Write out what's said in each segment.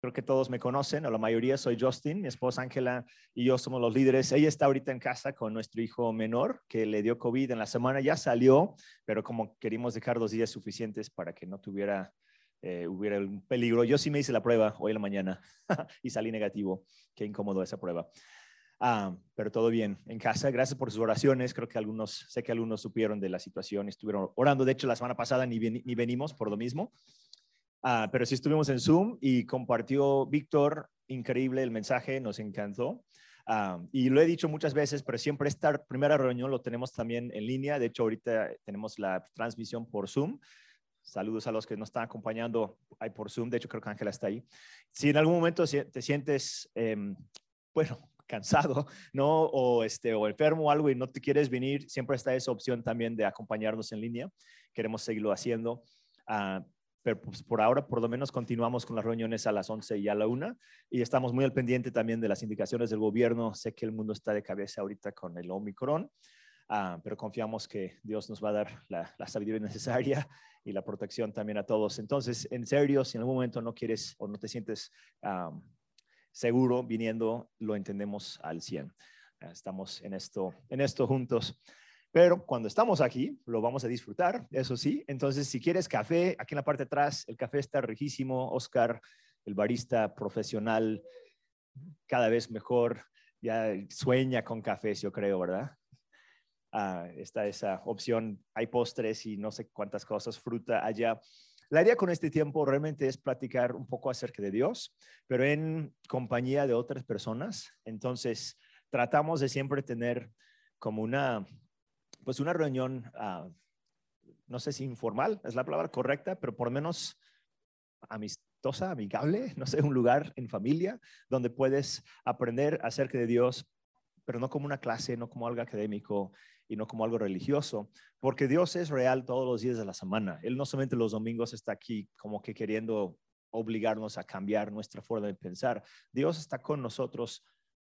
creo que todos me conocen, o la mayoría soy Justin, mi esposa Ángela y yo somos los líderes. Ella está ahorita en casa con nuestro hijo menor que le dio COVID en la semana, ya salió, pero como queríamos dejar dos días suficientes para que no tuviera, eh, hubiera un peligro. Yo sí me hice la prueba hoy en la mañana y salí negativo. Qué incómodo esa prueba. Ah, pero todo bien en casa. Gracias por sus oraciones. Creo que algunos, sé que algunos supieron de la situación, estuvieron orando. De hecho, la semana pasada ni, ni venimos por lo mismo. Ah, pero sí estuvimos en Zoom y compartió Víctor, increíble el mensaje, nos encantó. Ah, y lo he dicho muchas veces, pero siempre esta primera reunión lo tenemos también en línea. De hecho, ahorita tenemos la transmisión por Zoom. Saludos a los que nos están acompañando ahí por Zoom. De hecho, creo que Ángela está ahí. Si en algún momento te sientes, em, bueno, cansado, ¿no? O, este, o enfermo o algo y no te quieres venir, siempre está esa opción también de acompañarnos en línea. Queremos seguirlo haciendo. Uh, pero pues por ahora por lo menos continuamos con las reuniones a las 11 y a la 1 y estamos muy al pendiente también de las indicaciones del gobierno. Sé que el mundo está de cabeza ahorita con el Omicron, uh, pero confiamos que Dios nos va a dar la, la, sabiduría necesaria y la protección también a todos. Entonces, en serio, si en algún momento no quieres o no te sientes um, seguro viniendo, lo entendemos al 100. Estamos en esto, en esto juntos. Pero cuando estamos aquí, lo vamos a disfrutar, eso sí. Entonces, si quieres café, aquí en la parte de atrás, el café está riquísimo. Oscar, el barista profesional, cada vez mejor, ya sueña con cafés, yo creo, ¿verdad? Ah, está esa opción. Hay postres y no sé cuántas cosas, fruta allá. La idea con este tiempo realmente es platicar un poco acerca de Dios, pero en compañía de otras personas. Entonces, tratamos de siempre tener como una pues una reunión, ah, no sé si informal es la palabra correcta, pero por lo menos amistosa, amigable, no sé, un lugar en familia donde puedes aprender acerca de Dios, pero no como una clase, no como algo académico y no como algo religioso, porque Dios es real todos los días de la semana. Él no solamente los domingos está aquí como que queriendo obligarnos a cambiar nuestra forma de pensar. Dios está con nosotros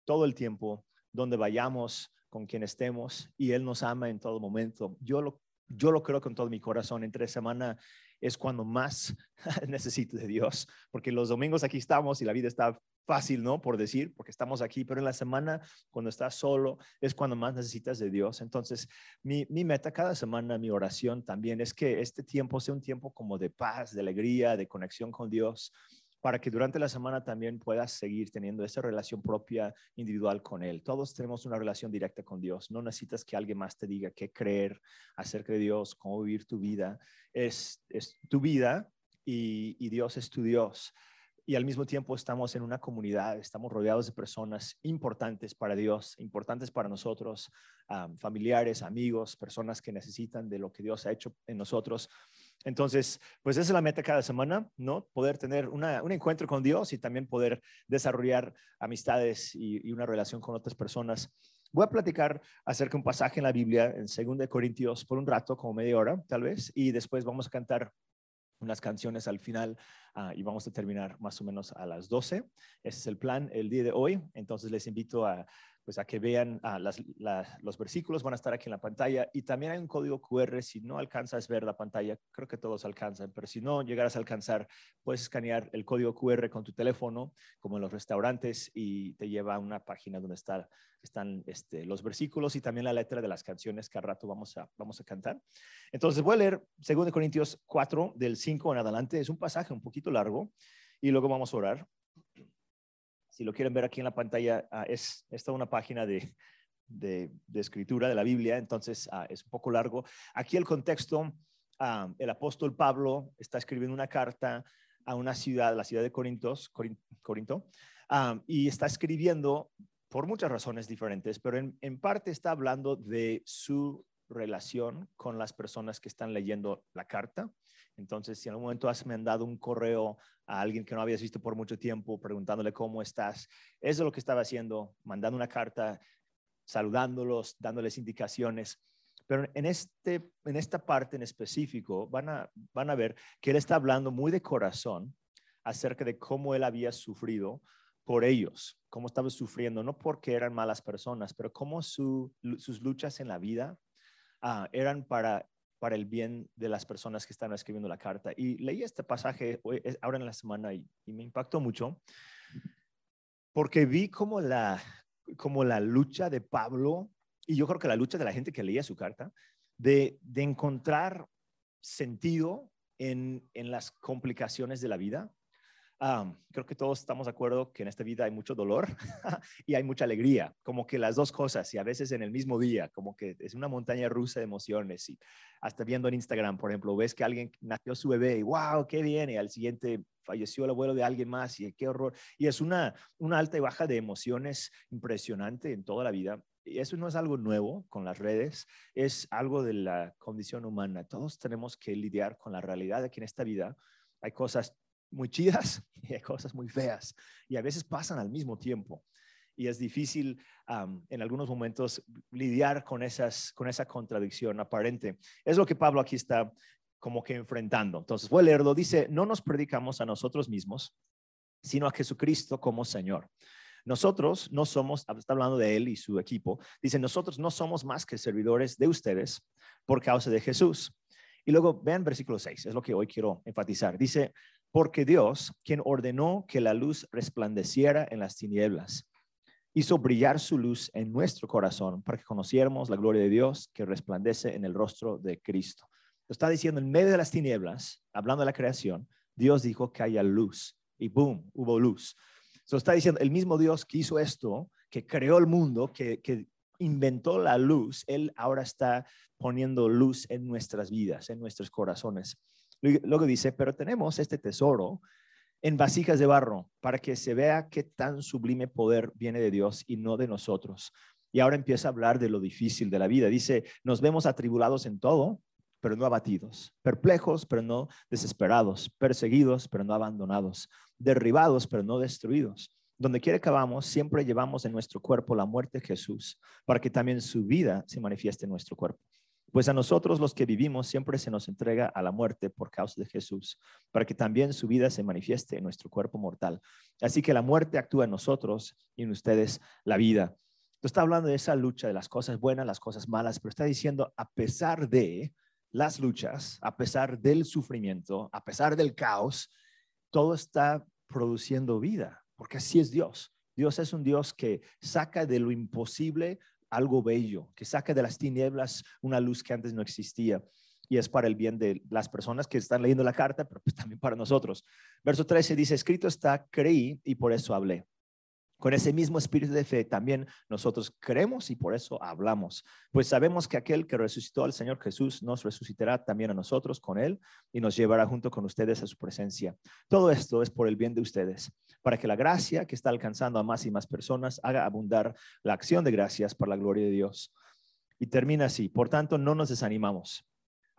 todo el tiempo, donde vayamos, con quien estemos y Él nos ama en todo momento. Yo lo, yo lo creo con todo mi corazón. Entre semana es cuando más necesito de Dios, porque los domingos aquí estamos y la vida está fácil, ¿no? Por decir, porque estamos aquí, pero en la semana, cuando estás solo, es cuando más necesitas de Dios. Entonces, mi, mi meta cada semana, mi oración también es que este tiempo sea un tiempo como de paz, de alegría, de conexión con Dios para que durante la semana también puedas seguir teniendo esa relación propia individual con Él. Todos tenemos una relación directa con Dios. No necesitas que alguien más te diga qué creer acerca de Dios, cómo vivir tu vida. Es, tu vida y Dios es tu Dios y al mismo tiempo estamos en una comunidad, estamos rodeados de personas importantes para Dios, importantes para nosotros, familiares, amigos, personas que necesitan de lo que Dios ha hecho en nosotros. Entonces, pues esa es la meta cada semana, ¿no? Poder tener un encuentro con Dios y también poder desarrollar amistades y, una relación con otras personas. Voy a platicar acerca de un pasaje en la Biblia, en 2 Corintios, por un rato, como media hora, tal vez, y después vamos a cantar unas canciones al final ah, y vamos a terminar más o menos a las 12. Ese es el plan el día de hoy. Entonces les invito a pues a que vean ah, los versículos, van a estar aquí en la pantalla y también hay un código QR, si no alcanzas ver la pantalla, creo que todos alcanzan, pero si no llegaras a alcanzar, puedes escanear el código QR con tu teléfono, como en los restaurantes, y te lleva a una página donde está, están este, los versículos y también la letra de las canciones que al rato vamos a, vamos a cantar. Entonces voy a leer 2 Corintios 4, del 5 en adelante, es un pasaje un poquito largo, y luego vamos a orar. Si lo quieren ver aquí en la pantalla, ah, es esta una página de, de, escritura de la Biblia, entonces ah, es un poco largo. Aquí el contexto, ah, el apóstol Pablo está escribiendo una carta a una ciudad, la ciudad de Corintos, Corinto, y está escribiendo por muchas razones diferentes, pero en, en parte está hablando de su relación con las personas que están leyendo la carta. Entonces, si en algún momento has mandado un correo a alguien que no habías visto por mucho tiempo, preguntándole cómo estás, eso es lo que estaba haciendo, mandando una carta, saludándolos, dándoles indicaciones. Pero en, este, en esta parte en específico van a, van a ver que él está hablando muy de corazón acerca de cómo él había sufrido por ellos, cómo estaba sufriendo, no porque eran malas personas, pero cómo sus luchas en la vida ah, eran para para el bien de las personas que están escribiendo la carta. Y leí este pasaje ahora en la semana y, me impactó mucho porque vi como la, como la lucha de Pablo y yo creo que la lucha de la gente que leía su carta de, de encontrar sentido en, en las complicaciones de la vida creo que todos estamos de acuerdo que en esta vida hay mucho dolor y hay mucha alegría, como que las dos cosas y a veces en el mismo día, como que es una montaña rusa de emociones y hasta viendo en Instagram, por ejemplo, ves que alguien nació su bebé y wow, qué bien, y al siguiente falleció el abuelo de alguien más y qué horror. Y es una, una alta y baja de emociones impresionante en toda la vida. Y eso no es algo nuevo con las redes, es algo de la condición humana. Todos tenemos que lidiar con la realidad de que en esta vida hay cosas muy chidas y hay cosas muy feas. Y a veces pasan al mismo tiempo. Y es difícil en algunos momentos lidiar con, esas, con esa contradicción aparente. Es lo que Pablo aquí está como que enfrentando. Entonces, voy a leerlo. Dice, no nos predicamos a nosotros mismos, sino a Jesucristo como Señor. Nosotros no somos, está hablando de él y su equipo, dice, nosotros no somos más que servidores de ustedes por causa de Jesús. Y luego vean versículo 6, es lo que hoy quiero enfatizar. Dice, porque Dios, quien ordenó que la luz resplandeciera en las tinieblas, hizo brillar su luz en nuestro corazón para que conociéramos la gloria de Dios que resplandece en el rostro de Cristo. Lo está diciendo en medio de las tinieblas, hablando de la creación, Dios dijo que haya luz y boom, hubo luz. Lo está diciendo el mismo Dios que hizo esto, que creó el mundo, que inventó la luz, Él ahora está poniendo luz en nuestras vidas, en nuestros corazones. Luego dice, pero tenemos este tesoro en vasijas de barro para que se vea qué tan sublime poder viene de Dios y no de nosotros. Y ahora empieza a hablar de lo difícil de la vida. Dice, nos vemos atribulados en todo, pero no abatidos, perplejos, pero no desesperados, perseguidos, pero no abandonados, derribados, pero no destruidos. Donde quiera que vamos, siempre llevamos en nuestro cuerpo la muerte de Jesús, para que también su vida se manifieste en nuestro cuerpo. Pues a nosotros los que vivimos siempre se nos entrega a la muerte por causa de Jesús, para que también su vida se manifieste en nuestro cuerpo mortal. Así que la muerte actúa en nosotros y en ustedes la vida. está hablando de esa lucha, de las cosas buenas, las cosas malas, pero está diciendo, a pesar de las luchas, a pesar del sufrimiento, a pesar del caos, todo está produciendo vida, porque así es Dios. Dios es un Dios que saca de lo imposible algo bello, que saque de las tinieblas una luz que antes no existía. Y es para el bien de las personas que están leyendo la carta, pero pues también para nosotros. Verso 13 dice, escrito está, creí y por eso hablé. Con ese mismo espíritu de fe también nosotros creemos y por eso hablamos, pues sabemos que aquel que resucitó al Señor Jesús nos resucitará también a nosotros con Él y nos llevará junto con ustedes a su presencia. Todo esto es por el bien de ustedes, para que la gracia que está alcanzando a más y más personas haga abundar la acción de gracias para la gloria de Dios. Y termina así, por tanto no nos desanimamos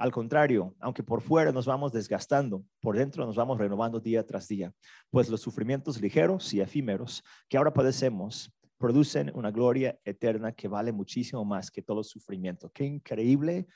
al contrario, aunque por fuera nos vamos desgastando, por dentro nos vamos renovando día tras día, pues los sufrimientos ligeros y efímeros que ahora padecemos producen una gloria eterna que vale muchísimo más que todo sufrimiento. Qué increíble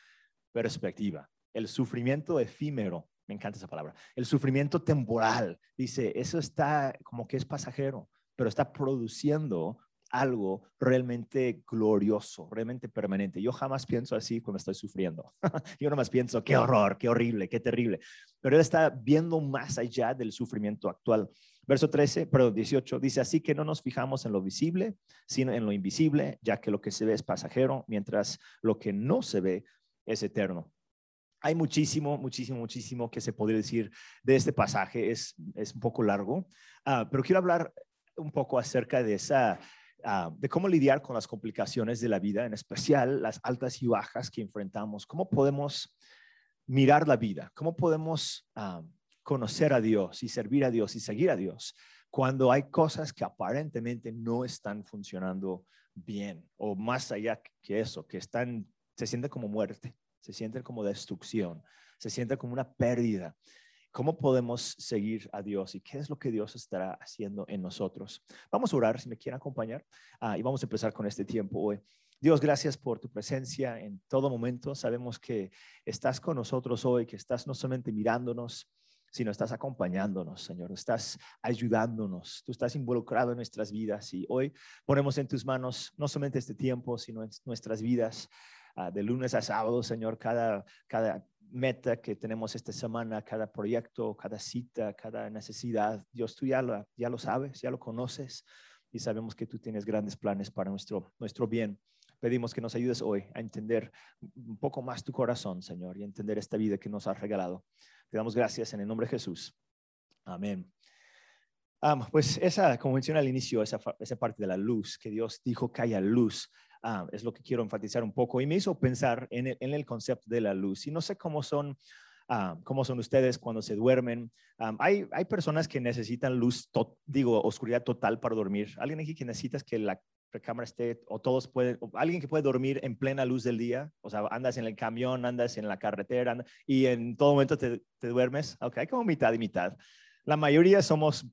perspectiva. El sufrimiento efímero, me encanta esa palabra, el sufrimiento temporal, dice, eso está como que es pasajero, pero está produciendo algo realmente glorioso, realmente permanente. Yo jamás pienso así cuando estoy sufriendo. Yo nomás pienso, qué horror, qué horrible, qué terrible. Pero él está viendo más allá del sufrimiento actual. Verso 13, perdón, 18, dice, así que no nos fijamos en lo visible, sino en lo invisible, ya que lo que se ve es pasajero, mientras lo que no se ve es eterno. Hay muchísimo, muchísimo, muchísimo que se podría decir de este pasaje. Es, es un poco largo, ah, pero quiero hablar un poco acerca de esa Ah, de cómo lidiar con las complicaciones de la vida, en especial las altas y bajas que enfrentamos. ¿Cómo podemos mirar la vida? ¿Cómo podemos ah, conocer a Dios y servir a Dios y seguir a Dios cuando hay cosas que aparentemente no están funcionando bien o más allá que eso, que están, se sienten como muerte, se sienten como destrucción, se sienten como una pérdida. ¿Cómo podemos seguir a Dios y qué es lo que Dios estará haciendo en nosotros? Vamos a orar si me quieren acompañar ah, y vamos a empezar con este tiempo hoy. Dios, gracias por tu presencia en todo momento. Sabemos que estás con nosotros hoy, que estás no solamente mirándonos, sino estás acompañándonos, Señor. Estás ayudándonos. Tú estás involucrado en nuestras vidas y hoy ponemos en tus manos no solamente este tiempo, sino en nuestras vidas ah, de lunes a sábado, Señor, cada, cada meta que tenemos esta semana, cada proyecto, cada cita, cada necesidad. Dios, tú ya lo, ya lo sabes, ya lo conoces y sabemos que tú tienes grandes planes para nuestro, nuestro bien. Pedimos que nos ayudes hoy a entender un poco más tu corazón, Señor, y entender esta vida que nos has regalado. Te damos gracias en el nombre de Jesús. Amén. pues esa, como mencioné al inicio, esa, esa, parte de la luz, que Dios dijo que haya luz, es lo que quiero enfatizar un poco y me hizo pensar en el, en el concepto de la luz. Y no sé cómo son, cómo son ustedes cuando se duermen. hay, hay personas que necesitan luz, digo, oscuridad total para dormir. Alguien aquí que necesitas que la recámara esté, o todos pueden, alguien que puede dormir en plena luz del día, o sea, andas en el camión, andas en la carretera y en todo momento te, te duermes. Ok, como mitad y mitad. La mayoría somos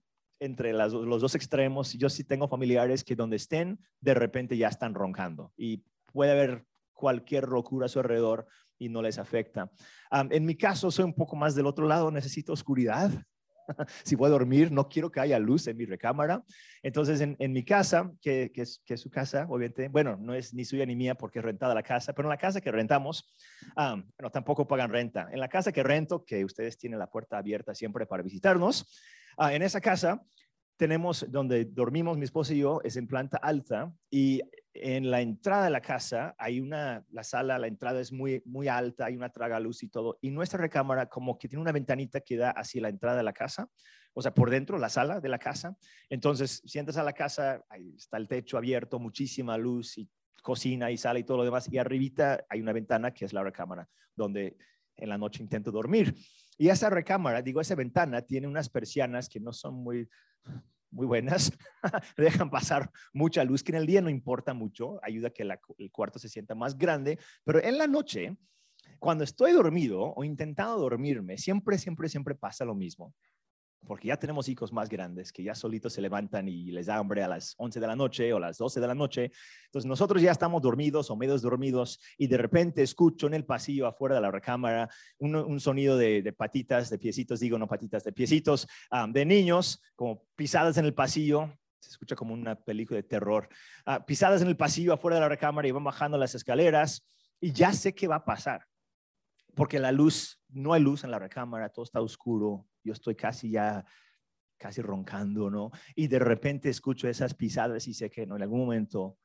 entre los dos extremos. Yo sí tengo familiares que donde estén, de repente ya están roncando y puede haber cualquier locura a su alrededor y no les afecta. en mi caso, soy un poco más del otro lado, necesito oscuridad. si voy a dormir, no quiero que haya luz en mi recámara. Entonces, en, mi casa, que, es, su casa, obviamente, bueno, no es ni suya ni mía porque es rentada la casa, pero en la casa que rentamos, bueno, tampoco pagan renta. En la casa que rento, que ustedes tienen la puerta abierta siempre para visitarnos, Ah, en esa casa tenemos donde dormimos mi esposa y yo, es en planta alta y en la entrada de la casa hay una, la sala, la entrada es muy, muy alta, hay una traga luz y todo. Y nuestra recámara como que tiene una ventanita que da hacia la entrada de la casa, o sea, por dentro, la sala de la casa. Entonces, si entras a la casa, ahí está el techo abierto, muchísima luz y cocina y sala y todo lo demás. Y arribita hay una ventana que es la recámara, donde en la noche intento dormir. Y esa recámara, digo, esa ventana tiene unas persianas que no son muy, muy buenas, dejan pasar mucha luz, que en el día no importa mucho, ayuda a que el cuarto se sienta más grande, pero en la noche, cuando estoy dormido o intentando dormirme, siempre, siempre, siempre pasa lo mismo porque ya tenemos hijos más grandes que ya solitos se levantan y les da hambre a las 11 de la noche o las 12 de la noche. Entonces nosotros ya estamos dormidos o medios dormidos y de repente escucho en el pasillo afuera de la recámara un, sonido de, patitas, de piecitos, digo no patitas, de piecitos de niños como pisadas en el pasillo. Se escucha como una película de terror. Ah, pisadas en el pasillo afuera de la recámara y van bajando las escaleras y ya sé qué va a pasar porque la luz, no hay luz en la recámara, todo está oscuro, yo estoy casi ya, casi roncando, ¿no? Y de repente escucho esas pisadas y sé que ¿no? en algún momento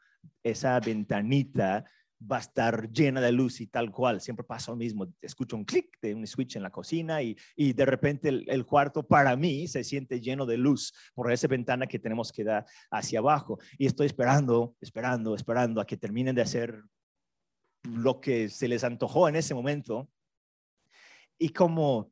esa ventanita va a estar llena de luz y tal cual. Siempre pasa lo mismo. Escucho un clic de un switch en la cocina y, y de repente el, el, cuarto para mí se siente lleno de luz por esa ventana que tenemos que dar hacia abajo. Y estoy esperando, esperando, esperando a que terminen de hacer lo que se les antojó en ese momento y como,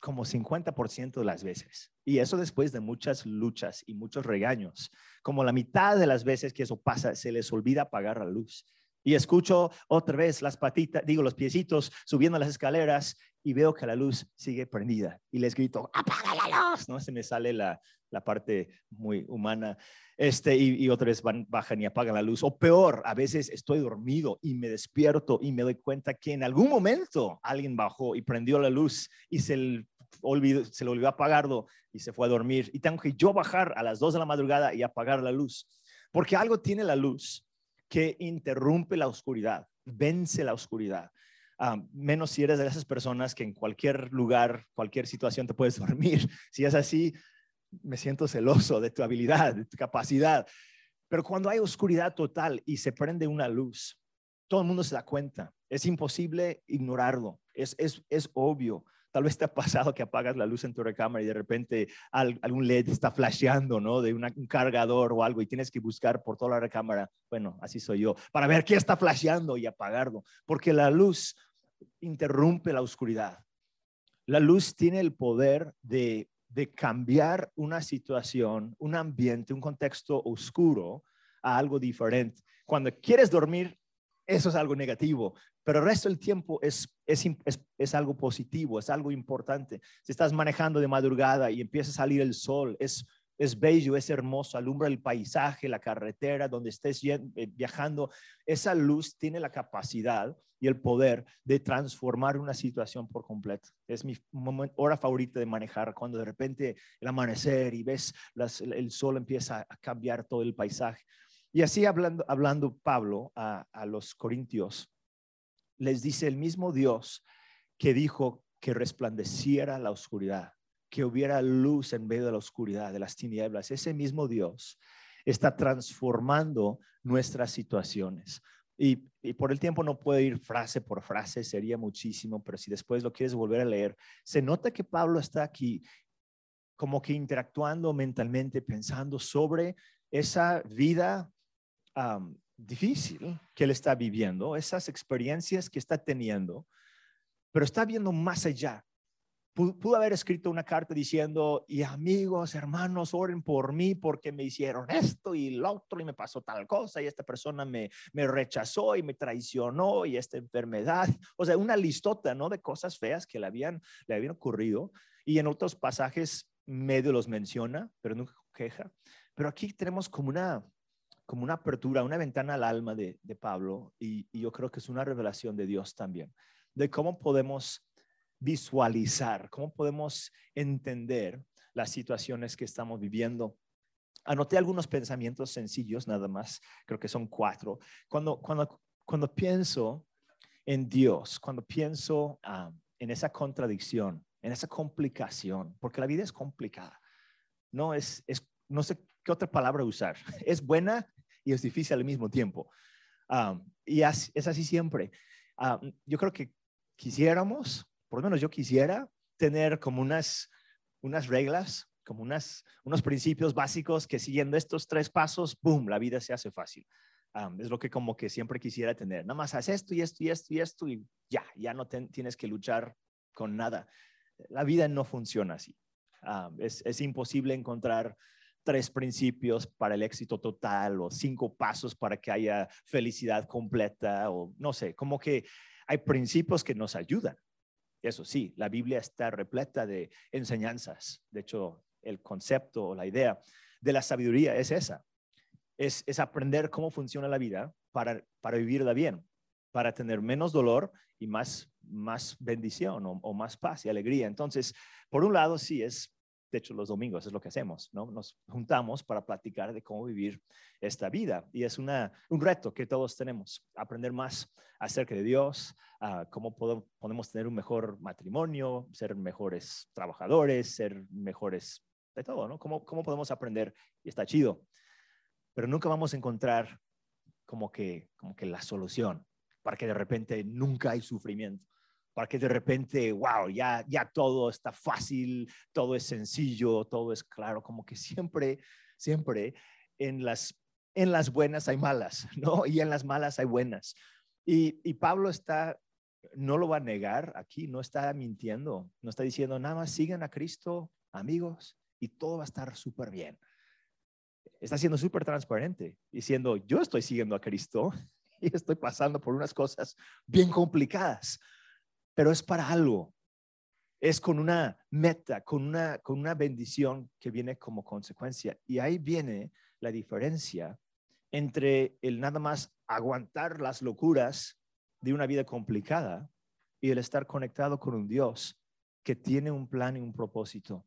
como 50% de las veces. Y eso después de muchas luchas y muchos regaños. Como la mitad de las veces que eso pasa, se les olvida apagar la luz. Y escucho otra vez las patitas, digo, los piecitos subiendo las escaleras y veo que la luz sigue prendida. Y les grito, apaga la luz, ¿no? Se me sale la, la parte muy humana. Este, y, otra vez van, bajan y apagan la luz. O peor, a veces estoy dormido y me despierto y me doy cuenta que en algún momento alguien bajó y prendió la luz y se olvidó, se le olvidó apagarlo y se fue a dormir. Y tengo que yo bajar a las 2 de la madrugada y apagar la luz. Porque algo tiene la luz que interrumpe la oscuridad, vence la oscuridad. Ah, menos si eres de esas personas que en cualquier lugar, cualquier situación te puedes dormir. Si es así, me siento celoso de tu habilidad, de tu capacidad. Pero cuando hay oscuridad total y se prende una luz, todo el mundo se da cuenta. Es imposible ignorarlo. Es, es, es obvio. Tal vez te ha pasado que apagas la luz en tu recámara y de repente algún LED está flasheando, ¿no? De un cargador o algo y tienes que buscar por toda la recámara. Bueno, así soy yo, para ver qué está flasheando y apagarlo. Porque la luz interrumpe la oscuridad. La luz tiene el poder de de cambiar una situación, un ambiente, un contexto oscuro a algo diferente. Cuando quieres dormir, eso es algo negativo, pero el resto del tiempo es, es, es, algo positivo, es algo importante. Si estás manejando de madrugada y empieza a salir el sol, es, es bello, es hermoso, alumbra el paisaje, la carretera, donde estés eh, viajando. Esa luz tiene la capacidad y el poder de transformar una situación por completo. Es mi hora favorita de manejar, cuando de repente el amanecer y ves el sol empieza a cambiar todo el paisaje. Y así hablando, hablando Pablo a, a los corintios, les dice el mismo Dios que dijo que resplandeciera la oscuridad, que hubiera luz en medio de la oscuridad, de las tinieblas. Ese mismo Dios está transformando nuestras situaciones. Y, por el tiempo no puedo ir frase por frase, sería muchísimo, pero si después lo quieres volver a leer, se nota que Pablo está aquí como que interactuando mentalmente, pensando sobre esa vida difícil que él está viviendo, esas experiencias que está teniendo, pero está viendo más allá Pudo haber escrito una carta diciendo, y amigos, hermanos, oren por mí porque me hicieron esto y lo otro y me pasó tal cosa y esta persona me, me rechazó y me traicionó y esta enfermedad. O sea, una listota, ¿no? De cosas feas que le habían, le habían ocurrido. Y en otros pasajes medio los menciona, pero nunca queja. Pero aquí tenemos como una, como una apertura, una ventana al alma de, de Pablo y, y yo creo que es una revelación de Dios también, de cómo podemos visualizar, cómo podemos entender las situaciones que estamos viviendo. Anoté algunos pensamientos sencillos, nada más, creo que son cuatro. Cuando, cuando, cuando pienso en Dios, cuando pienso ah, en esa contradicción, en esa complicación, porque la vida es complicada, no es, es, no sé qué otra palabra usar, es buena es difícil al mismo tiempo. Y es así siempre. Yo creo que quisiéramos por lo menos yo quisiera tener como unas, unas reglas, como unas, unos principios básicos que siguiendo estos tres pasos, ¡boom!, la vida se hace fácil. es lo que como que siempre quisiera tener. Nada más haz esto y esto y esto y esto y ya, ya no tienes que luchar con nada. La vida no funciona así. es, es imposible encontrar tres principios para el éxito total o cinco pasos para que haya felicidad completa o no sé, como que hay principios que nos ayudan, eso sí, la Biblia está repleta de enseñanzas. De hecho, el concepto o la idea de la sabiduría es esa. Es, aprender cómo funciona la vida para, para vivirla bien, para tener menos dolor y más, más bendición o, o más paz y alegría. Entonces, por un lado, sí, es de hecho, los domingos es lo que hacemos, ¿no? Nos juntamos para platicar de cómo vivir esta vida. Y es una, un reto que todos tenemos, aprender más acerca de Dios, cómo podemos tener un mejor matrimonio, ser mejores trabajadores, ser mejores de todo, ¿no? ¿Cómo, cómo podemos aprender? Y está chido. Pero nunca vamos a encontrar como que, como que la solución para que de repente nunca hay sufrimiento para que de repente, wow, ya, ya todo está fácil, todo es sencillo, todo es claro, como que siempre, siempre en las, en las buenas hay malas, ¿no? Y en las malas hay buenas. Y, y Pablo está, no lo va a negar aquí, no está mintiendo, no está diciendo nada más sigan a Cristo, amigos, y todo va a estar súper bien. Está siendo súper transparente, diciendo, yo estoy siguiendo a Cristo y estoy pasando por unas cosas bien complicadas pero es para algo. Es con una meta, con una, con una bendición que viene como consecuencia. Y ahí viene la diferencia entre el nada más aguantar las locuras de una vida complicada y el estar conectado con un Dios que tiene un plan y un propósito.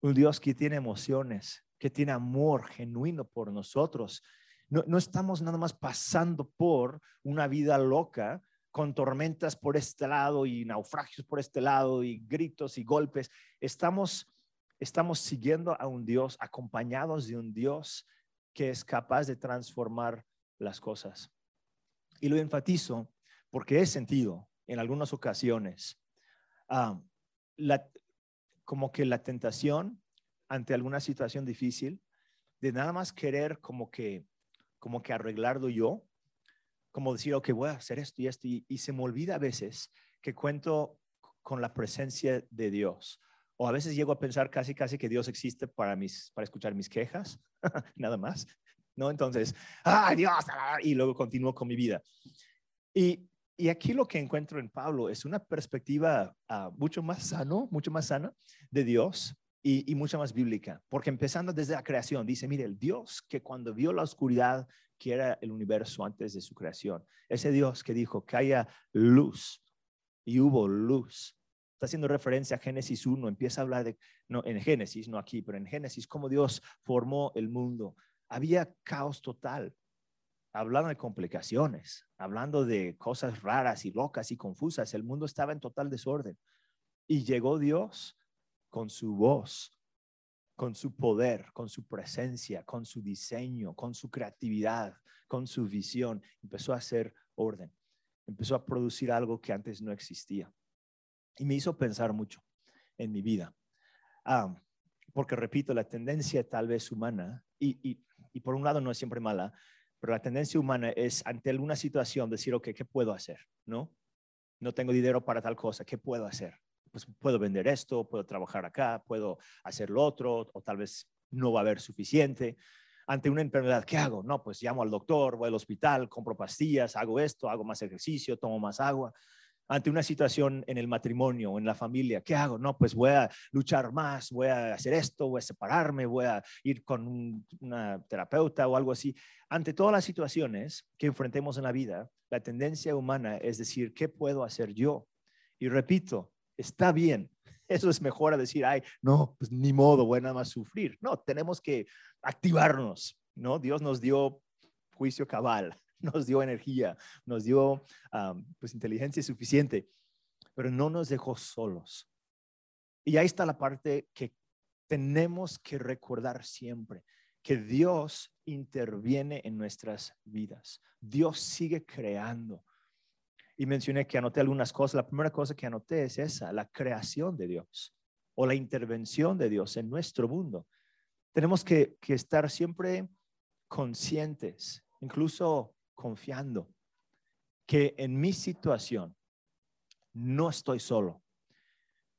Un Dios que tiene emociones, que tiene amor genuino por nosotros. No, no estamos nada más pasando por una vida loca con tormentas por este lado y naufragios por este lado y gritos y golpes. Estamos, estamos siguiendo a un Dios, acompañados de un Dios que es capaz de transformar las cosas. Y lo enfatizo porque he sentido en algunas ocasiones ah, como que la tentación ante alguna situación difícil de nada más querer como que como que arreglarlo yo como decir, ok, voy a hacer esto y esto, y, se me olvida a veces que cuento con la presencia de Dios. O a veces llego a pensar casi, casi que Dios existe para, mis, para escuchar mis quejas, nada más. ¿No? Entonces, ¡ay, Dios! Y luego continúo con mi vida. Y, y aquí lo que encuentro en Pablo es una perspectiva ah, mucho más sano, mucho más sana de Dios y, y, mucho más bíblica. Porque empezando desde la creación, dice, mire, el Dios que cuando vio la oscuridad era el universo antes de su creación. Ese Dios que dijo que haya luz y hubo luz. Está haciendo referencia a Génesis 1, empieza a hablar de, no, en Génesis, no aquí, pero en Génesis, cómo Dios formó el mundo. Había caos total. hablando de complicaciones, hablando de cosas raras y locas y confusas. El mundo estaba en total desorden. Y llegó Dios con su voz, con su poder, con su presencia, con su diseño, con su creatividad, con su visión. Empezó a hacer orden. Empezó a producir algo que antes no existía. Y me hizo pensar mucho en mi vida. Porque repito, la tendencia tal vez humana, y, y por un lado no es siempre mala, pero la tendencia humana es ante alguna situación decir, ok, ¿qué puedo hacer? ¿No? No tengo dinero para tal cosa, ¿qué puedo hacer? Pues puedo vender esto, puedo trabajar acá, puedo hacer lo otro, o tal vez no va a haber suficiente. Ante una enfermedad, ¿qué hago? No, pues llamo al doctor, voy al hospital, compro pastillas, hago esto, hago más ejercicio, tomo más agua ante una situación en el matrimonio o en la familia, ¿qué hago? No, pues voy a luchar más, voy a hacer esto, voy a separarme, voy a ir con una terapeuta o algo así. Ante todas las situaciones que enfrentemos en la vida, la tendencia humana es decir, ¿qué puedo hacer yo? Y repito, está bien. Eso es mejor a decir, ay, no, pues ni modo, voy nada más sufrir. No, tenemos que activarnos, ¿no? Dios nos dio juicio cabal nos dio energía, nos dio pues inteligencia suficiente, pero no nos dejó solos. Y ahí está la parte que tenemos que recordar siempre, que Dios interviene en nuestras vidas. Dios sigue creando. Y mencioné que anoté algunas cosas. La primera cosa que anoté es esa, la creación de Dios o la intervención de Dios en nuestro mundo. Tenemos que, que estar siempre conscientes, incluso confiando que en mi situación no estoy solo.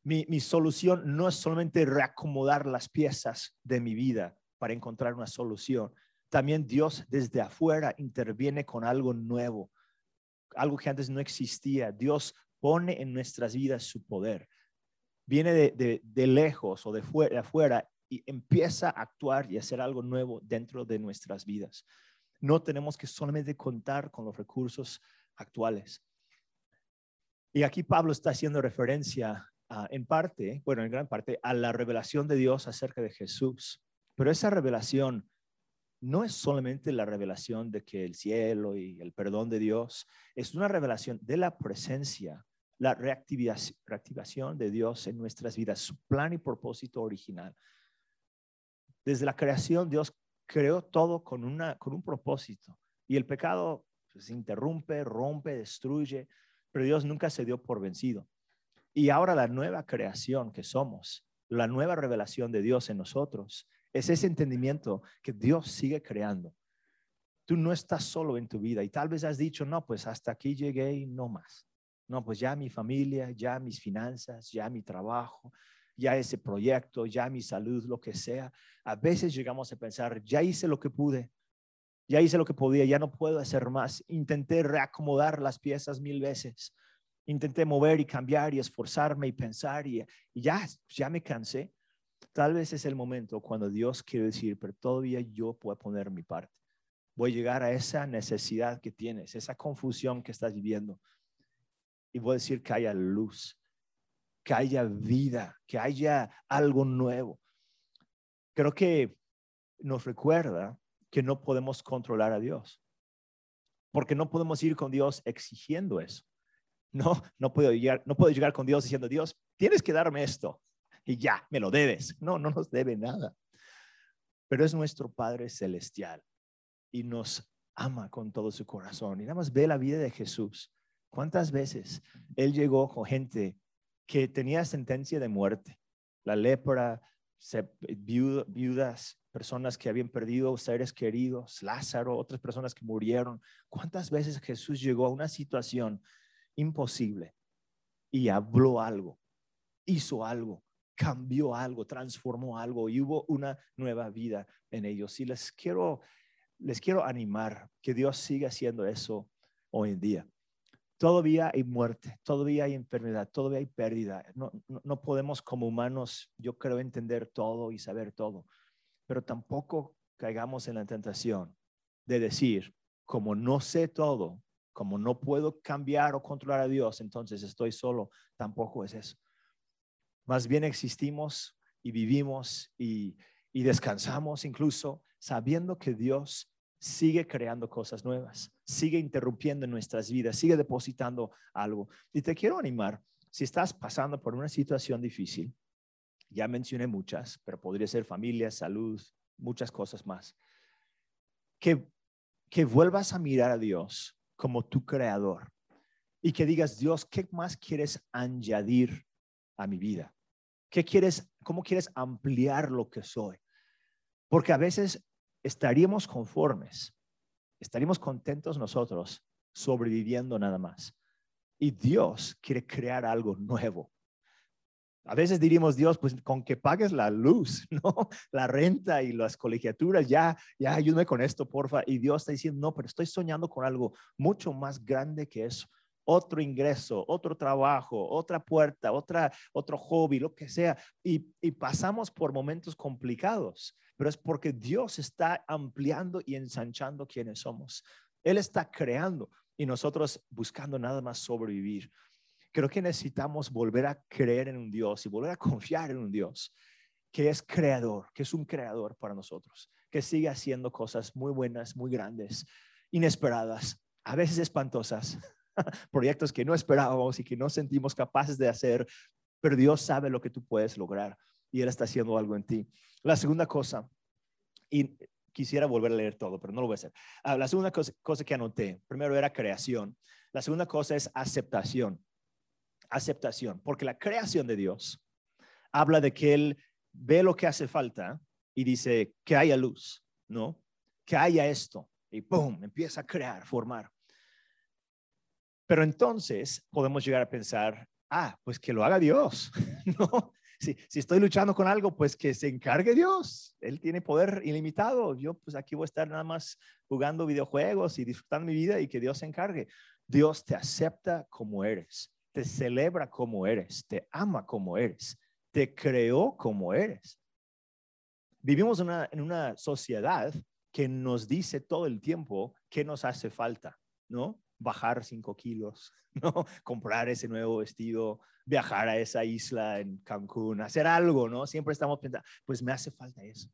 Mi, solución no es solamente reacomodar las piezas de mi vida para encontrar una solución. También Dios desde afuera interviene con algo nuevo, algo que antes no existía. Dios pone en nuestras vidas su poder. Viene de, de lejos o de, de afuera y empieza a actuar y hacer algo nuevo dentro de nuestras vidas. No tenemos que solamente contar con los recursos actuales. Y aquí Pablo está haciendo referencia en parte, bueno, en gran parte, a la revelación de Dios acerca de Jesús. Pero esa revelación no es solamente la revelación de que el cielo y el perdón de Dios, es una revelación de la presencia, la reactivación de Dios en nuestras vidas, su plan y propósito original. Desde la creación, Dios creó todo con, una, con un propósito. Y el pecado se pues, interrumpe, rompe, destruye, pero Dios nunca se dio por vencido. Y ahora la nueva creación que somos, la nueva revelación de Dios en nosotros, es ese entendimiento que Dios sigue creando. Tú no estás solo en tu vida y tal vez has dicho, no, pues hasta aquí llegué y no más. No, pues ya mi familia, ya mis finanzas, ya mi trabajo, ya ese proyecto, ya mi salud, lo que sea. A veces llegamos a pensar, ya hice lo que pude, ya hice lo que podía, ya no puedo hacer más. Intenté reacomodar las piezas mil veces. Intenté mover y cambiar y esforzarme y pensar y, ya, ya me cansé. Tal vez es el momento cuando Dios quiere decir, pero todavía yo puedo poner mi parte. Voy a llegar a esa necesidad que tienes, esa confusión que estás viviendo. Y voy a decir que haya luz, que haya vida, que haya algo nuevo. Creo que nos recuerda que no podemos controlar a Dios, porque no podemos ir con Dios exigiendo eso. No, no puedo llegar, no puedo llegar con Dios diciendo, Dios, tienes que darme esto y ya, me lo debes. No, no nos debe nada. Pero es nuestro Padre celestial y nos ama con todo su corazón. Y nada más ve la vida de Jesús. ¿Cuántas veces Él llegó con gente que tenía sentencia de muerte. La lepra, viudas, personas que habían perdido seres queridos, Lázaro, otras personas que murieron. ¿Cuántas veces Jesús llegó a una situación imposible y habló algo, hizo algo, cambió algo, transformó algo y hubo una nueva vida en ellos? Y les quiero, les quiero animar que Dios siga haciendo eso hoy en día todavía hay muerte, todavía hay enfermedad, todavía hay pérdida. No, no, podemos como humanos, yo creo, entender todo y saber todo, pero tampoco caigamos en la tentación de decir, como no sé todo, como no puedo cambiar o controlar a Dios, entonces estoy solo. Tampoco es eso. Más bien existimos y vivimos y, y descansamos incluso sabiendo que Dios sigue creando cosas nuevas, sigue interrumpiendo en nuestras vidas, sigue depositando algo. Y te quiero animar, si estás pasando por una situación difícil, ya mencioné muchas, pero podría ser familia, salud, muchas cosas más, que, que vuelvas a mirar a Dios como tu creador y que digas, Dios, ¿qué más quieres añadir a mi vida? ¿Qué quieres, cómo quieres ampliar lo que soy? Porque a veces estaríamos conformes, estaríamos contentos nosotros sobreviviendo nada más. Y Dios quiere crear algo nuevo. A veces diríamos, Dios, pues con que pagues la luz, ¿no? La renta y las colegiaturas, ya, ya ayúdame con esto, porfa. Y Dios está diciendo, no, pero estoy soñando con algo mucho más grande que eso otro ingreso, otro trabajo, otra puerta, otra, otro hobby, lo que sea. Y, y, pasamos por momentos complicados, pero es porque Dios está ampliando y ensanchando quienes somos. Él está creando y nosotros buscando nada más sobrevivir. Creo que necesitamos volver a creer en un Dios y volver a confiar en un Dios que es creador, que es un creador para nosotros, que sigue haciendo cosas muy buenas, muy grandes, inesperadas, a veces espantosas, proyectos que no esperábamos y que no sentimos capaces de hacer, pero Dios sabe lo que tú puedes lograr y Él está haciendo algo en ti. La segunda cosa, y quisiera volver a leer todo, pero no lo voy a hacer. Ah, la segunda cosa, cosa que anoté, primero era creación. La segunda cosa es aceptación. Aceptación, porque la creación de Dios habla de que Él ve lo que hace falta y dice que haya luz, ¿no? Que haya esto. Y ¡pum! Empieza a crear, formar. Pero entonces podemos llegar a pensar, ah, pues que lo haga Dios, ¿no? Si, estoy luchando con algo, pues que se encargue Dios. Él tiene poder ilimitado. Yo pues aquí voy a estar nada más jugando videojuegos y disfrutando mi vida y que Dios se encargue. Dios te acepta como eres, te celebra como eres, te ama como eres, te creó como eres. Vivimos en una sociedad que nos dice todo el tiempo qué nos hace falta, ¿no? Bajar cinco kilos, ¿no? Comprar ese nuevo vestido, viajar a esa isla en Cancún, hacer algo, ¿no? Siempre estamos pensando, pues me hace falta eso.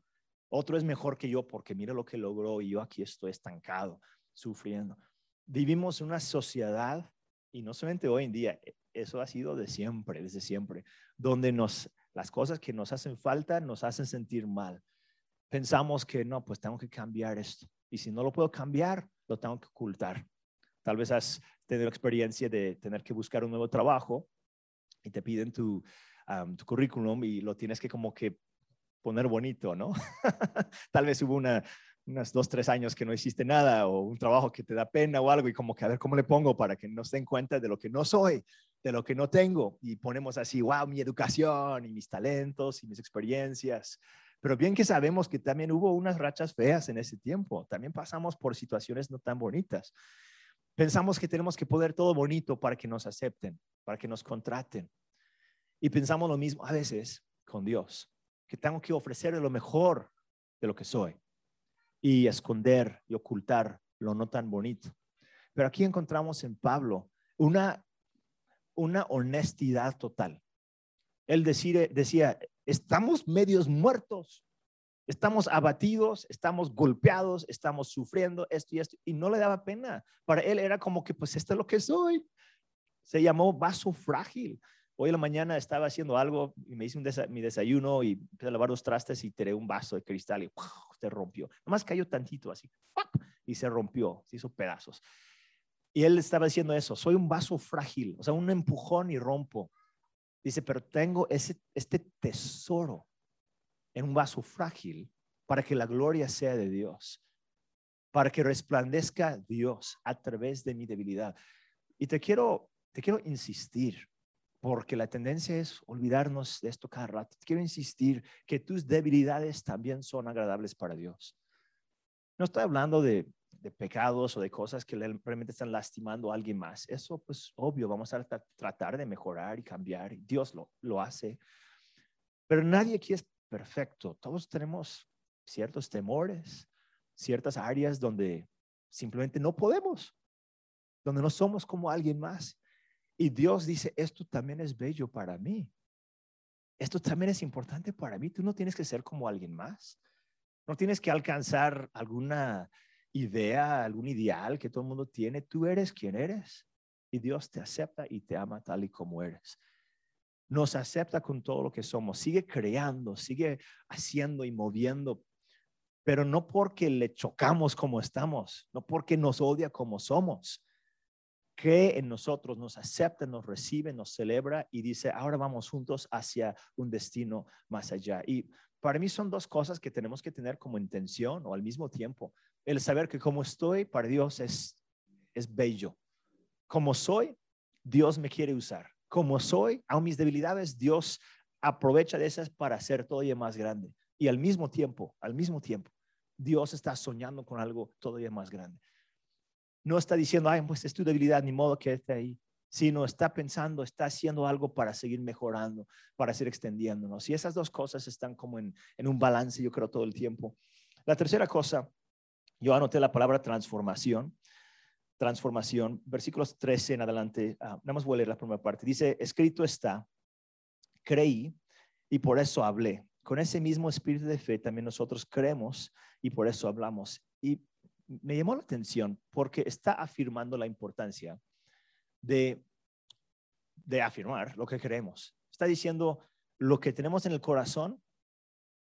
Otro es mejor que yo porque mira lo que logró y yo aquí estoy estancado, sufriendo. Vivimos una sociedad, y no solamente hoy en día, e, eso ha sido de siempre, desde siempre, donde nos, las cosas que nos hacen falta nos hacen sentir mal. Pensamos que no, pues tengo que cambiar esto. Y si no lo puedo cambiar, lo tengo que ocultar. Tal vez has tenido experiencia de tener que buscar un nuevo trabajo y te piden tu, tu currículum y lo tienes que como que poner bonito, ¿no? Tal vez hubo una, unos dos, tres años que no hiciste nada o un trabajo que te da pena o algo y como que a ver cómo le pongo para que no se den cuenta de lo que no soy, de lo que no tengo y ponemos así, wow, mi educación y mis talentos y mis experiencias. Pero bien que sabemos que también hubo unas rachas feas en ese tiempo, también pasamos por situaciones no tan bonitas. Pensamos que tenemos que poner todo bonito para que nos acepten, para que nos contraten. Y pensamos lo mismo a veces con Dios, que tengo que ofrecer lo mejor de lo que soy y esconder y ocultar lo no tan bonito. Pero aquí encontramos en Pablo una, una honestidad total. Él decía, estamos medios muertos, Estamos abatidos, estamos golpeados, estamos sufriendo esto y esto. Y no le daba pena. Para él era como que, pues, esto es lo que soy. Se llamó vaso frágil. Hoy en la mañana estaba haciendo algo y me hice un mi desayuno y empecé a lavar los trastes y tiré un vaso de cristal y se rompió. Nomás cayó tantito así y se rompió, se hizo pedazos. Y él estaba diciendo eso, soy un vaso frágil, o sea, un empujón y rompo. Dice, pero tengo ese, este tesoro en un vaso frágil para que la gloria sea de Dios, para que resplandezca Dios a través de mi debilidad. Y te quiero, te quiero insistir, porque la tendencia es olvidarnos de esto cada rato. Te quiero insistir que tus debilidades también son agradables para Dios. No estoy hablando de, de pecados o de cosas que realmente están lastimando a alguien más. Eso, pues, obvio, vamos a tratar de mejorar y cambiar. Dios lo, lo hace. Pero nadie aquí es perfecto. Todos tenemos ciertos temores, ciertas áreas donde simplemente no podemos, donde no somos como alguien más. Y Dios dice, esto también es bello para mí. Esto también es importante para mí. Tú no tienes que ser como alguien más. No tienes que alcanzar alguna idea, algún ideal que todo el mundo tiene. Tú eres quien eres y Dios te acepta y te ama tal y como eres. Nos acepta con todo lo que somos. Sigue creando, sigue haciendo y moviendo, pero no porque le chocamos como estamos, no porque nos odia como somos. Cree en nosotros, nos acepta, nos recibe, nos celebra y dice, ahora vamos juntos hacia un destino más allá. Y para mí son dos cosas que tenemos que tener como intención o al mismo tiempo. El saber que como estoy para Dios es, es bello. Como soy, Dios me quiere usar. Como soy, aun mis debilidades, Dios aprovecha de esas para hacer todavía más grande. Y al mismo tiempo, al mismo tiempo, Dios está soñando con algo todavía más grande. No está diciendo, ay, pues es tu debilidad, ni modo que esté ahí sino está pensando, está haciendo algo para seguir mejorando, para seguir extendiéndonos. Y esas dos cosas están como en, un balance, yo creo, todo el tiempo. La tercera cosa, yo anoté la palabra transformación. Transformación, versículos 13 en adelante. Ah, nada más a leer la primera parte. Dice, escrito está, creí y por eso hablé. Con ese mismo espíritu de fe también nosotros creemos y por eso hablamos. Y me llamó la atención porque está afirmando la importancia de, afirmar lo que queremos. Está diciendo lo que tenemos en el corazón,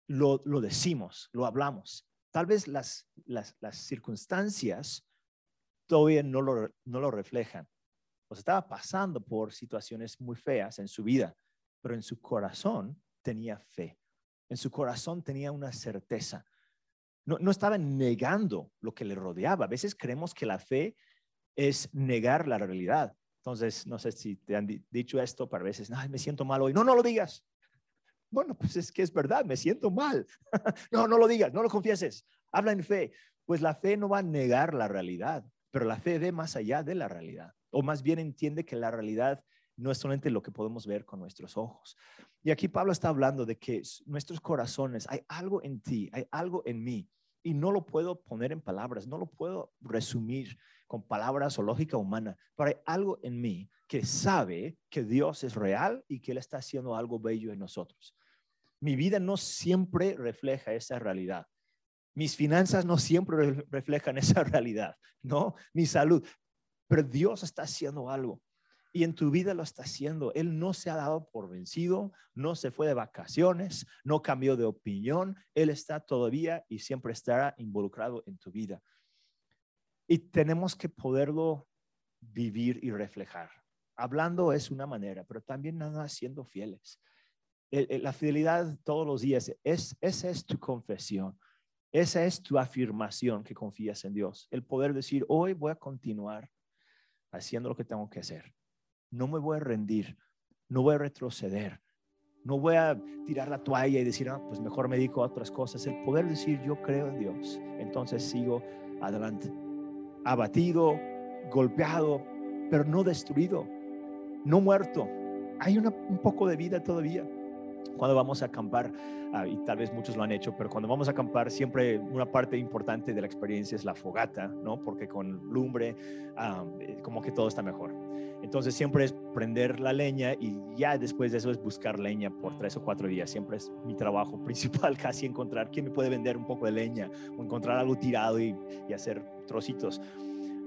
lo, decimos, lo hablamos. Tal vez las, las, circunstancias todavía no lo, reflejan. O estaba pasando por situaciones muy feas en su vida, pero en su corazón tenía fe. En su corazón tenía una certeza. No, estaba negando lo que le rodeaba. A veces creemos que la fe es negar la realidad. Entonces, no sé si te han dicho esto, para veces, Ay, me siento mal hoy. No, no lo digas. Bueno, pues es que es verdad, me siento mal. no, no lo digas, no lo confieses. Habla en fe. Pues la fe no va a negar la realidad, pero la fe ve más allá de la realidad. O más bien entiende que la realidad no es solamente lo que podemos ver con nuestros ojos. Y aquí Pablo está hablando de que nuestros corazones, hay algo en ti, hay algo en mí, y no lo puedo poner en palabras, no lo puedo resumir con palabras o lógica humana, pero hay algo en mí que sabe que Dios es real y que Él está haciendo algo bello en nosotros. Mi vida no siempre refleja esa realidad. Mis finanzas no siempre reflejan esa realidad, ¿no? Mi salud. Pero Dios está haciendo algo y en tu vida lo está haciendo. Él no se ha dado por vencido, no se fue de vacaciones, no cambió de opinión. Él está todavía y siempre estará involucrado en tu vida. Y tenemos que poderlo vivir y reflejar. Hablando es una manera, pero también nada siendo fieles. La fidelidad todos los días, es, esa es tu confesión. Esa es tu afirmación que confías en Dios. El poder decir, hoy voy a continuar haciendo lo que tengo que hacer. No me voy a rendir, no voy a retroceder, no voy a tirar la toalla y decir, ah, pues mejor me dedico a otras cosas. El poder decir, yo creo en Dios, entonces sigo adelante abatido, golpeado, pero no destruido, no muerto. Hay un poco de vida todavía. Cuando vamos a acampar, ah, y tal vez muchos lo han hecho, pero cuando vamos a acampar, siempre una parte importante de la experiencia es la fogata, ¿no? Porque con lumbre, eh, como que todo está mejor. Entonces siempre es prender la leña y ya después de eso es buscar leña por tres o cuatro días. Siempre es mi trabajo principal casi encontrar quién me puede vender un poco de leña o encontrar algo tirado y, y hacer trocitos.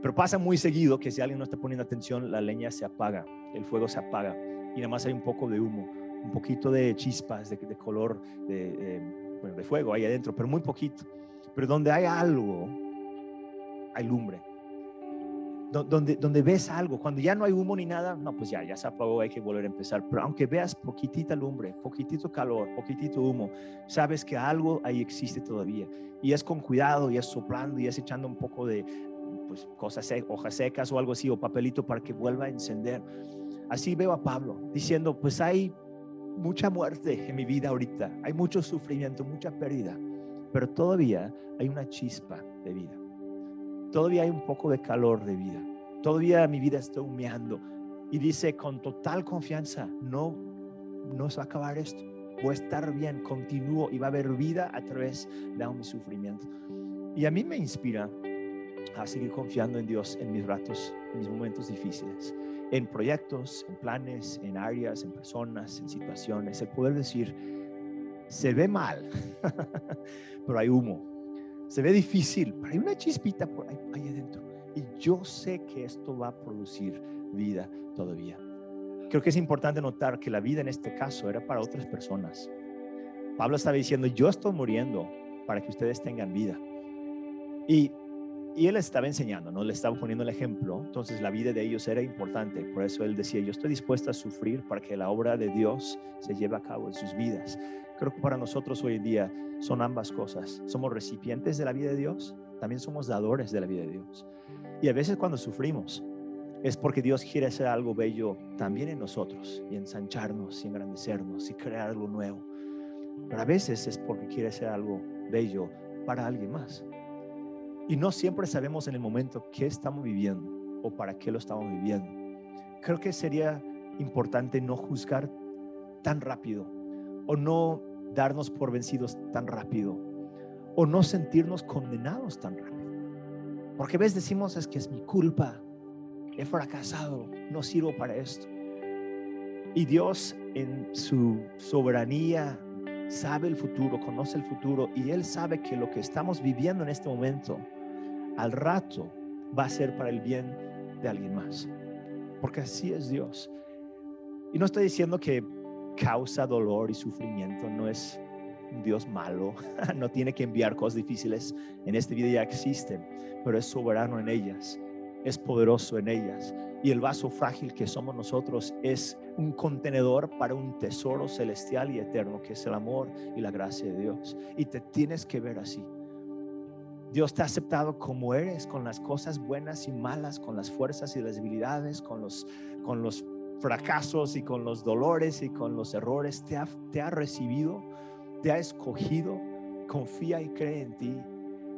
Pero pasa muy seguido que si alguien no está poniendo atención, la leña se apaga, el fuego se apaga y nada más hay un poco de humo, un poquito de chispas de, color de, bueno, de fuego ahí adentro, pero muy poquito. Pero donde hay algo, hay lumbre donde, donde ves algo, cuando ya no hay humo ni nada, no, pues ya, ya se apagó, hay que volver a empezar. Pero aunque veas poquitita lumbre, poquitito calor, poquitito humo, sabes que algo ahí existe todavía. Y es con cuidado, y es soplando, y es echando un poco de pues, cosas, hojas secas o algo así, o papelito para que vuelva a encender. Así veo a Pablo diciendo, pues hay mucha muerte en mi vida ahorita, hay mucho sufrimiento, mucha pérdida, pero todavía hay una chispa de vida todavía hay un poco de calor de vida. Todavía mi vida está humeando. Y dice con total confianza, no, no se va a acabar esto. Voy a estar bien, continúo y va a haber vida a través de mi sufrimiento. Y a mí me inspira a seguir confiando en Dios en mis ratos, en mis momentos difíciles, en proyectos, en planes, en áreas, en personas, en situaciones. El poder decir, se ve mal, pero hay humo, Se ve difícil, pero hay una chispita por ahí, ahí adentro. Y yo sé que esto va a producir vida todavía. Creo que es importante notar que la vida en este caso era para otras personas. Pablo estaba diciendo, yo estoy muriendo para que ustedes tengan vida. Y, y él estaba enseñando, ¿no? Le estaba poniendo el ejemplo. Entonces la vida de ellos era importante. Por eso él decía, yo estoy dispuesto a sufrir para que la obra de Dios se lleve a cabo en sus vidas. Creo que para nosotros hoy en día son ambas cosas. Somos recipientes de la vida de Dios, también somos dadores de la vida de Dios. Y a veces cuando sufrimos es porque Dios quiere hacer algo bello también en nosotros y ensancharnos y engrandecernos y crear algo nuevo. Pero a veces es porque quiere hacer algo bello para alguien más. Y no siempre sabemos en el momento qué estamos viviendo o para qué lo estamos viviendo. Creo que sería importante no juzgar tan rápido o no darnos por vencidos tan rápido o no sentirnos condenados tan rápido. Porque a veces decimos es que es mi culpa, he fracasado, no sirvo para esto. Y Dios en su soberanía sabe el futuro, conoce el futuro y Él sabe que lo que estamos viviendo en este momento, al rato, va a ser para el bien de alguien más. Porque así es Dios. Y no estoy diciendo que causa dolor y sufrimiento no es un Dios malo, no tiene que enviar cosas difíciles. En este vida ya existen, pero es soberano en ellas, es poderoso en ellas. Y el vaso frágil que somos nosotros es un contenedor para un tesoro celestial y eterno, que es el amor y la gracia de Dios. Y te tienes que ver así. Dios te ha aceptado como eres, con las cosas buenas y malas, con las fuerzas y las debilidades, con los, con los fracasos y con los dolores y con los errores. Te ha, te ha recibido, te ha escogido, confía y cree en ti.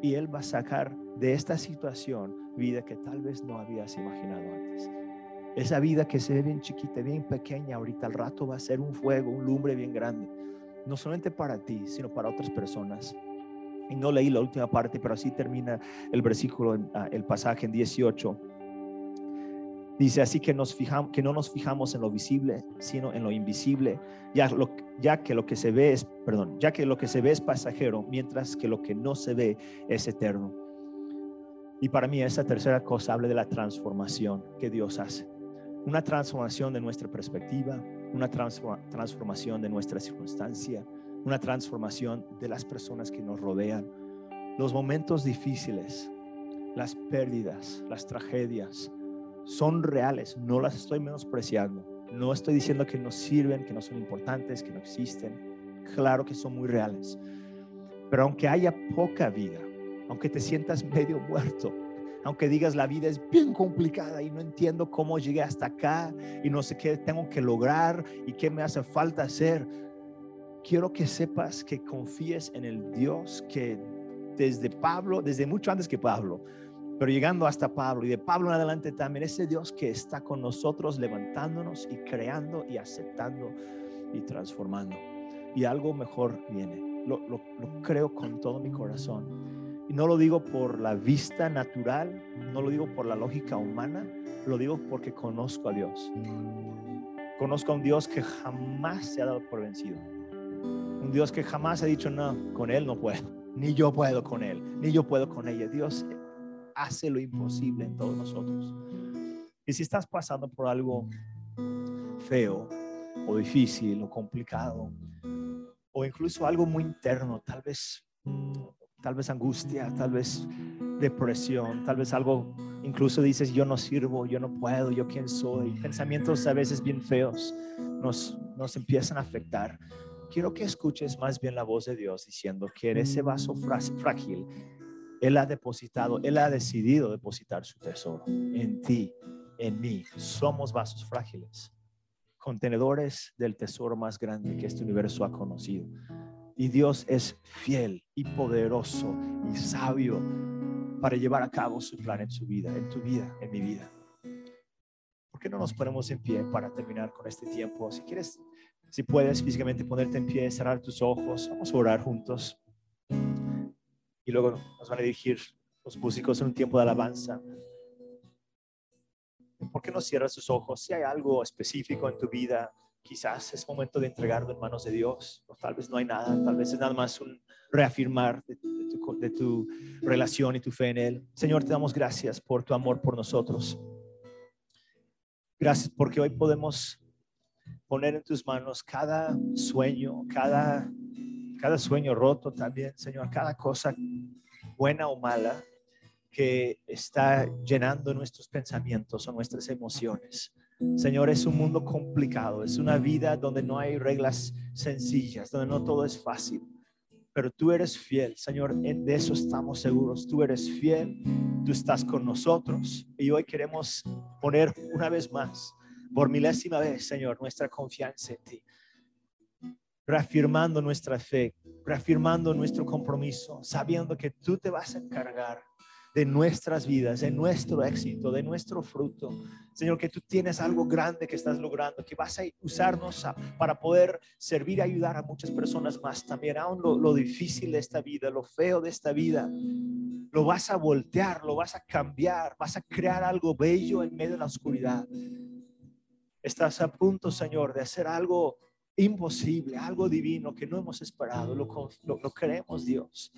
Y Él va a sacar de esta situación vida que tal vez no habías imaginado antes. Esa vida que se ve bien chiquita, bien pequeña, ahorita al rato va a ser un fuego, un lumbre bien grande. No solamente para ti, sino para otras personas. Y no leí la última parte, pero así termina el versículo, ah, el pasaje en 18. Dice así que, nos fijamos, que no nos fijamos en lo visible, sino en lo invisible, ya, que lo que se ve es, perdón, ya que lo que se ve es pasajero, mientras que lo que no se ve es eterno. Y para mí esa tercera cosa habla de la transformación que Dios hace una transformación de nuestra perspectiva, una transformación de nuestra circunstancia, una transformación de las personas que nos rodean. Los momentos difíciles, las pérdidas, las tragedias, son reales, no las estoy menospreciando. No estoy diciendo que no sirven, que no son importantes, que no existen. Claro que son muy reales. Pero aunque haya poca vida, aunque te sientas medio muerto, aunque digas la vida es bien complicada y no entiendo cómo llegué hasta acá y no sé qué tengo que lograr y qué me hace falta hacer, quiero que sepas que confíes en el Dios que desde Pablo, desde mucho antes que Pablo, pero llegando hasta Pablo y de Pablo en adelante también, ese Dios que está con nosotros levantándonos y creando y aceptando y transformando. Y algo mejor viene. Lo, lo creo con todo mi corazón. Y no lo digo por la vista natural, no lo digo por la lógica humana, lo digo porque conozco a Dios. Conozco a un Dios que jamás se ha dado por vencido. Un Dios que jamás ha dicho, no, con Él no puedo, ni yo puedo con Él, ni yo puedo con ella. Dios hace lo imposible en todos nosotros. Y si estás pasando por algo feo o difícil o complicado, o incluso algo muy interno, tal vez tal vez angustia, tal vez depresión, tal vez algo, incluso dices, yo no sirvo, yo no puedo, yo quién soy. Pensamientos a veces bien feos nos, nos empiezan a afectar. Quiero que escuches más bien la voz de Dios diciendo que en ese vaso frágil, Él ha depositado, Él ha decidido depositar su tesoro en ti, en mí. Somos vasos frágiles, contenedores del tesoro más grande que este universo ha conocido. Y Dios es fiel y poderoso y sabio para llevar a cabo su plan en su vida, en tu vida, en mi vida. ¿Por qué no nos ponemos en pie para terminar con este tiempo? Si quieres, si puedes físicamente ponerte en pie, cerrar tus ojos, vamos a orar juntos. Y luego nos van a dirigir los músicos en un tiempo de alabanza. ¿Por qué no cierras tus ojos? Si hay algo específico en tu vida, quizás es momento de entregarlo en manos de Dios. O tal vez no hay nada, tal vez es nada más un reafirmar de, tu, tu relación y tu fe en Él. Señor, te damos gracias por tu amor por nosotros. Gracias porque hoy podemos poner en tus manos cada sueño, cada, cada sueño roto también, Señor, cada cosa buena o mala que está llenando nuestros pensamientos o nuestras emociones. Señor, es un mundo complicado, es una vida donde no hay reglas sencillas, donde no todo es fácil. Pero tú eres fiel, Señor, de eso estamos seguros. Tú eres fiel, tú estás con nosotros y hoy queremos poner una vez más, por milésima vez, Señor, nuestra confianza en ti. Reafirmando nuestra fe, reafirmando nuestro compromiso, sabiendo que tú te vas a encargar de nuestras vidas, de nuestro éxito, de nuestro fruto. Señor, que tú tienes algo grande que estás logrando, que vas a usarnos para poder servir y ayudar a muchas personas más también, aún lo, lo difícil de esta vida, lo feo de esta vida. Lo vas a voltear, lo vas a cambiar, vas a crear algo bello en medio de la oscuridad. Estás a punto, Señor, de hacer algo imposible, algo divino que no hemos esperado. Lo, lo, lo queremos, Dios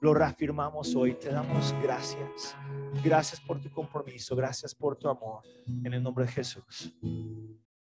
lo reafirmamos hoy. Te damos gracias. Gracias por tu compromiso. Gracias por tu amor. En el nombre de Jesús.